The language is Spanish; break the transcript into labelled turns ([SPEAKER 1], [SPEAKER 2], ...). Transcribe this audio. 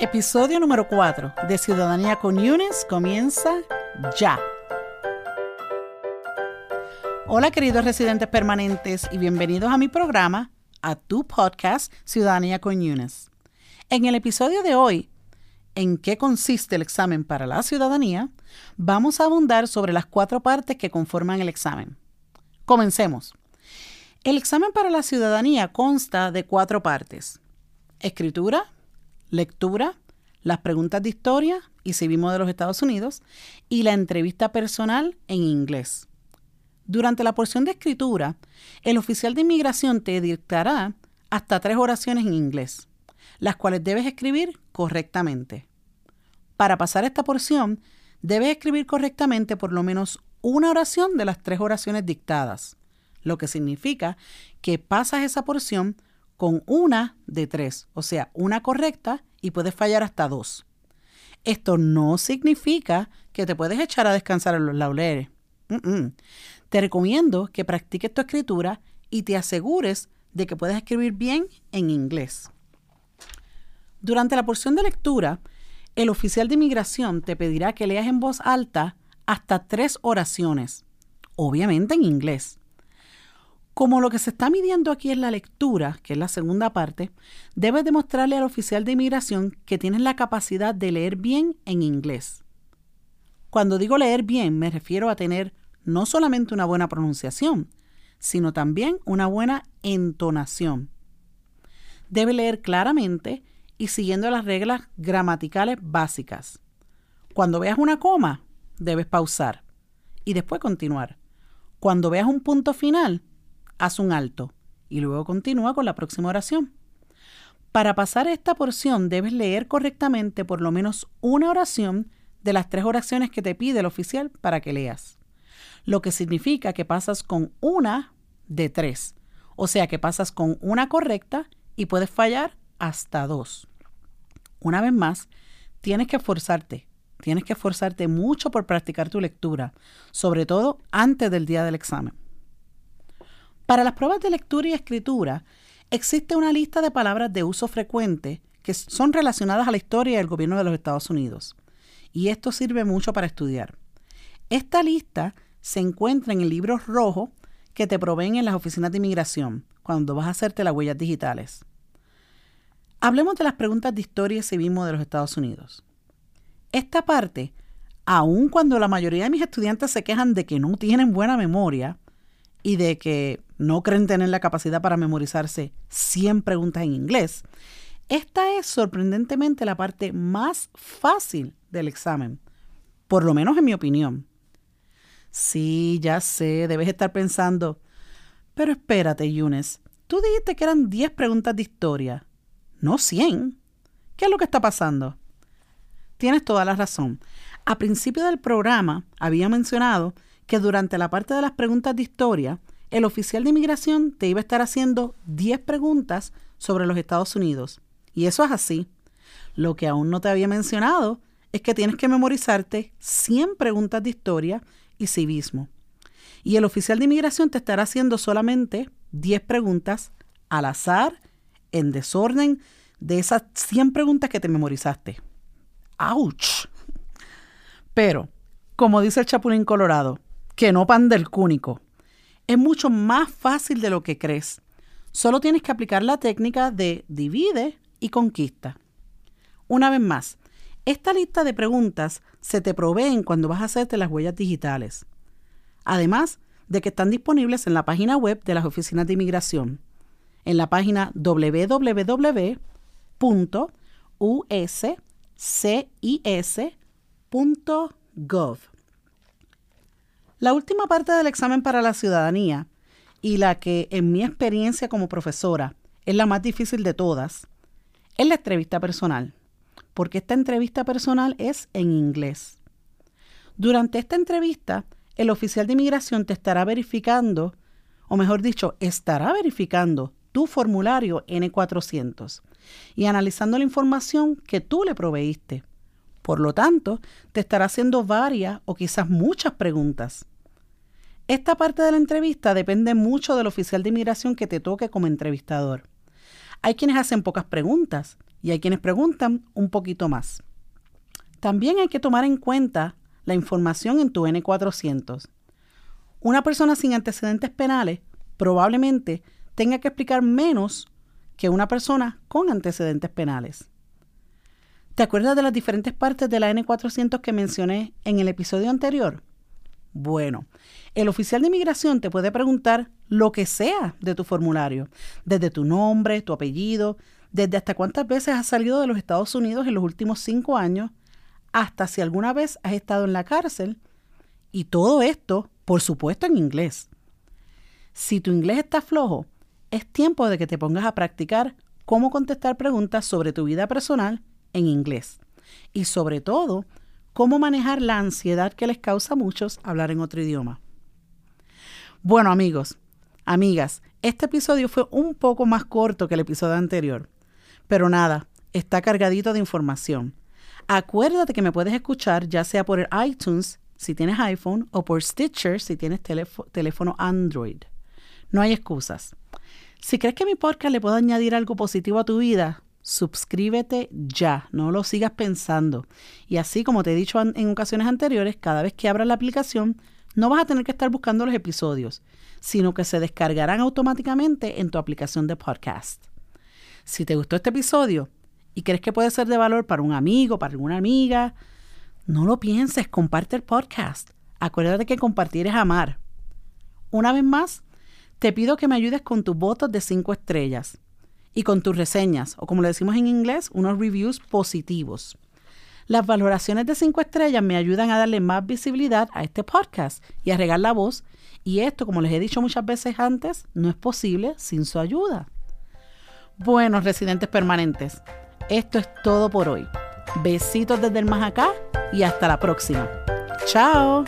[SPEAKER 1] Episodio número 4 de Ciudadanía con Yunes comienza ya. Hola queridos residentes permanentes y bienvenidos a mi programa, a tu podcast Ciudadanía con Yunes. En el episodio de hoy, ¿en qué consiste el examen para la ciudadanía? Vamos a abundar sobre las cuatro partes que conforman el examen. Comencemos. El examen para la ciudadanía consta de cuatro partes. Escritura, lectura, las preguntas de historia y civismo de los Estados Unidos y la entrevista personal en inglés. Durante la porción de escritura, el oficial de inmigración te dictará hasta tres oraciones en inglés, las cuales debes escribir correctamente. Para pasar esta porción, debes escribir correctamente por lo menos una oración de las tres oraciones dictadas, lo que significa que pasas esa porción con una de tres, o sea, una correcta y puedes fallar hasta dos. Esto no significa que te puedes echar a descansar en los laureles. Te recomiendo que practiques tu escritura y te asegures de que puedes escribir bien en inglés. Durante la porción de lectura, el oficial de inmigración te pedirá que leas en voz alta hasta tres oraciones, obviamente en inglés. Como lo que se está midiendo aquí es la lectura, que es la segunda parte, debes demostrarle al oficial de inmigración que tienes la capacidad de leer bien en inglés. Cuando digo leer bien, me refiero a tener no solamente una buena pronunciación, sino también una buena entonación. Debe leer claramente y siguiendo las reglas gramaticales básicas. Cuando veas una coma, debes pausar y después continuar. Cuando veas un punto final, haz un alto y luego continúa con la próxima oración. Para pasar esta porción debes leer correctamente por lo menos una oración de las tres oraciones que te pide el oficial para que leas, lo que significa que pasas con una de tres, o sea que pasas con una correcta y puedes fallar hasta dos. Una vez más, tienes que esforzarte, tienes que esforzarte mucho por practicar tu lectura, sobre todo antes del día del examen. Para las pruebas de lectura y escritura, existe una lista de palabras de uso frecuente que son relacionadas a la historia del gobierno de los Estados Unidos. Y esto sirve mucho para estudiar. Esta lista se encuentra en el libro rojo que te proveen en las oficinas de inmigración cuando vas a hacerte las huellas digitales. Hablemos de las preguntas de historia y civismo de los Estados Unidos. Esta parte, aun cuando la mayoría de mis estudiantes se quejan de que no tienen buena memoria y de que no creen tener la capacidad para memorizarse 100 preguntas en inglés, esta es sorprendentemente la parte más fácil del examen, por lo menos en mi opinión. Sí, ya sé, debes estar pensando, pero espérate, Yunes, tú dijiste que eran 10 preguntas de historia, no 100. ¿Qué es lo que está pasando? Tienes toda la razón. A principio del programa había mencionado que durante la parte de las preguntas de historia el oficial de inmigración te iba a estar haciendo 10 preguntas sobre los Estados Unidos. Y eso es así. Lo que aún no te había mencionado es que tienes que memorizarte 100 preguntas de historia y civismo. Y el oficial de inmigración te estará haciendo solamente 10 preguntas al azar, en desorden, de esas 100 preguntas que te memorizaste. ¡Auch! Pero, como dice el Chapulín Colorado, que no pan del cúnico. Es mucho más fácil de lo que crees. Solo tienes que aplicar la técnica de divide y conquista. Una vez más, esta lista de preguntas se te proveen cuando vas a hacerte las huellas digitales. Además de que están disponibles en la página web de las oficinas de inmigración, en la página www.uscis.gov. La última parte del examen para la ciudadanía, y la que en mi experiencia como profesora es la más difícil de todas, es la entrevista personal, porque esta entrevista personal es en inglés. Durante esta entrevista, el oficial de inmigración te estará verificando, o mejor dicho, estará verificando tu formulario N400 y analizando la información que tú le proveíste. Por lo tanto, te estará haciendo varias o quizás muchas preguntas. Esta parte de la entrevista depende mucho del oficial de inmigración que te toque como entrevistador. Hay quienes hacen pocas preguntas y hay quienes preguntan un poquito más. También hay que tomar en cuenta la información en tu N400. Una persona sin antecedentes penales probablemente tenga que explicar menos que una persona con antecedentes penales. ¿Te acuerdas de las diferentes partes de la N400 que mencioné en el episodio anterior? Bueno, el oficial de inmigración te puede preguntar lo que sea de tu formulario, desde tu nombre, tu apellido, desde hasta cuántas veces has salido de los Estados Unidos en los últimos cinco años, hasta si alguna vez has estado en la cárcel, y todo esto, por supuesto, en inglés. Si tu inglés está flojo, es tiempo de que te pongas a practicar cómo contestar preguntas sobre tu vida personal en inglés. Y sobre todo, cómo manejar la ansiedad que les causa a muchos hablar en otro idioma. Bueno amigos, amigas, este episodio fue un poco más corto que el episodio anterior, pero nada, está cargadito de información. Acuérdate que me puedes escuchar ya sea por el iTunes si tienes iPhone o por Stitcher si tienes teléfono Android. No hay excusas. Si crees que mi podcast le puedo añadir algo positivo a tu vida, suscríbete ya, no lo sigas pensando. Y así como te he dicho en ocasiones anteriores, cada vez que abras la aplicación, no vas a tener que estar buscando los episodios, sino que se descargarán automáticamente en tu aplicación de podcast. Si te gustó este episodio y crees que puede ser de valor para un amigo, para alguna amiga, no lo pienses, comparte el podcast. Acuérdate que compartir es amar. Una vez más, te pido que me ayudes con tus votos de 5 estrellas y con tus reseñas, o como le decimos en inglés, unos reviews positivos. Las valoraciones de 5 estrellas me ayudan a darle más visibilidad a este podcast y a regar la voz, y esto, como les he dicho muchas veces antes, no es posible sin su ayuda. Bueno, residentes permanentes, esto es todo por hoy. Besitos desde el más acá y hasta la próxima. Chao.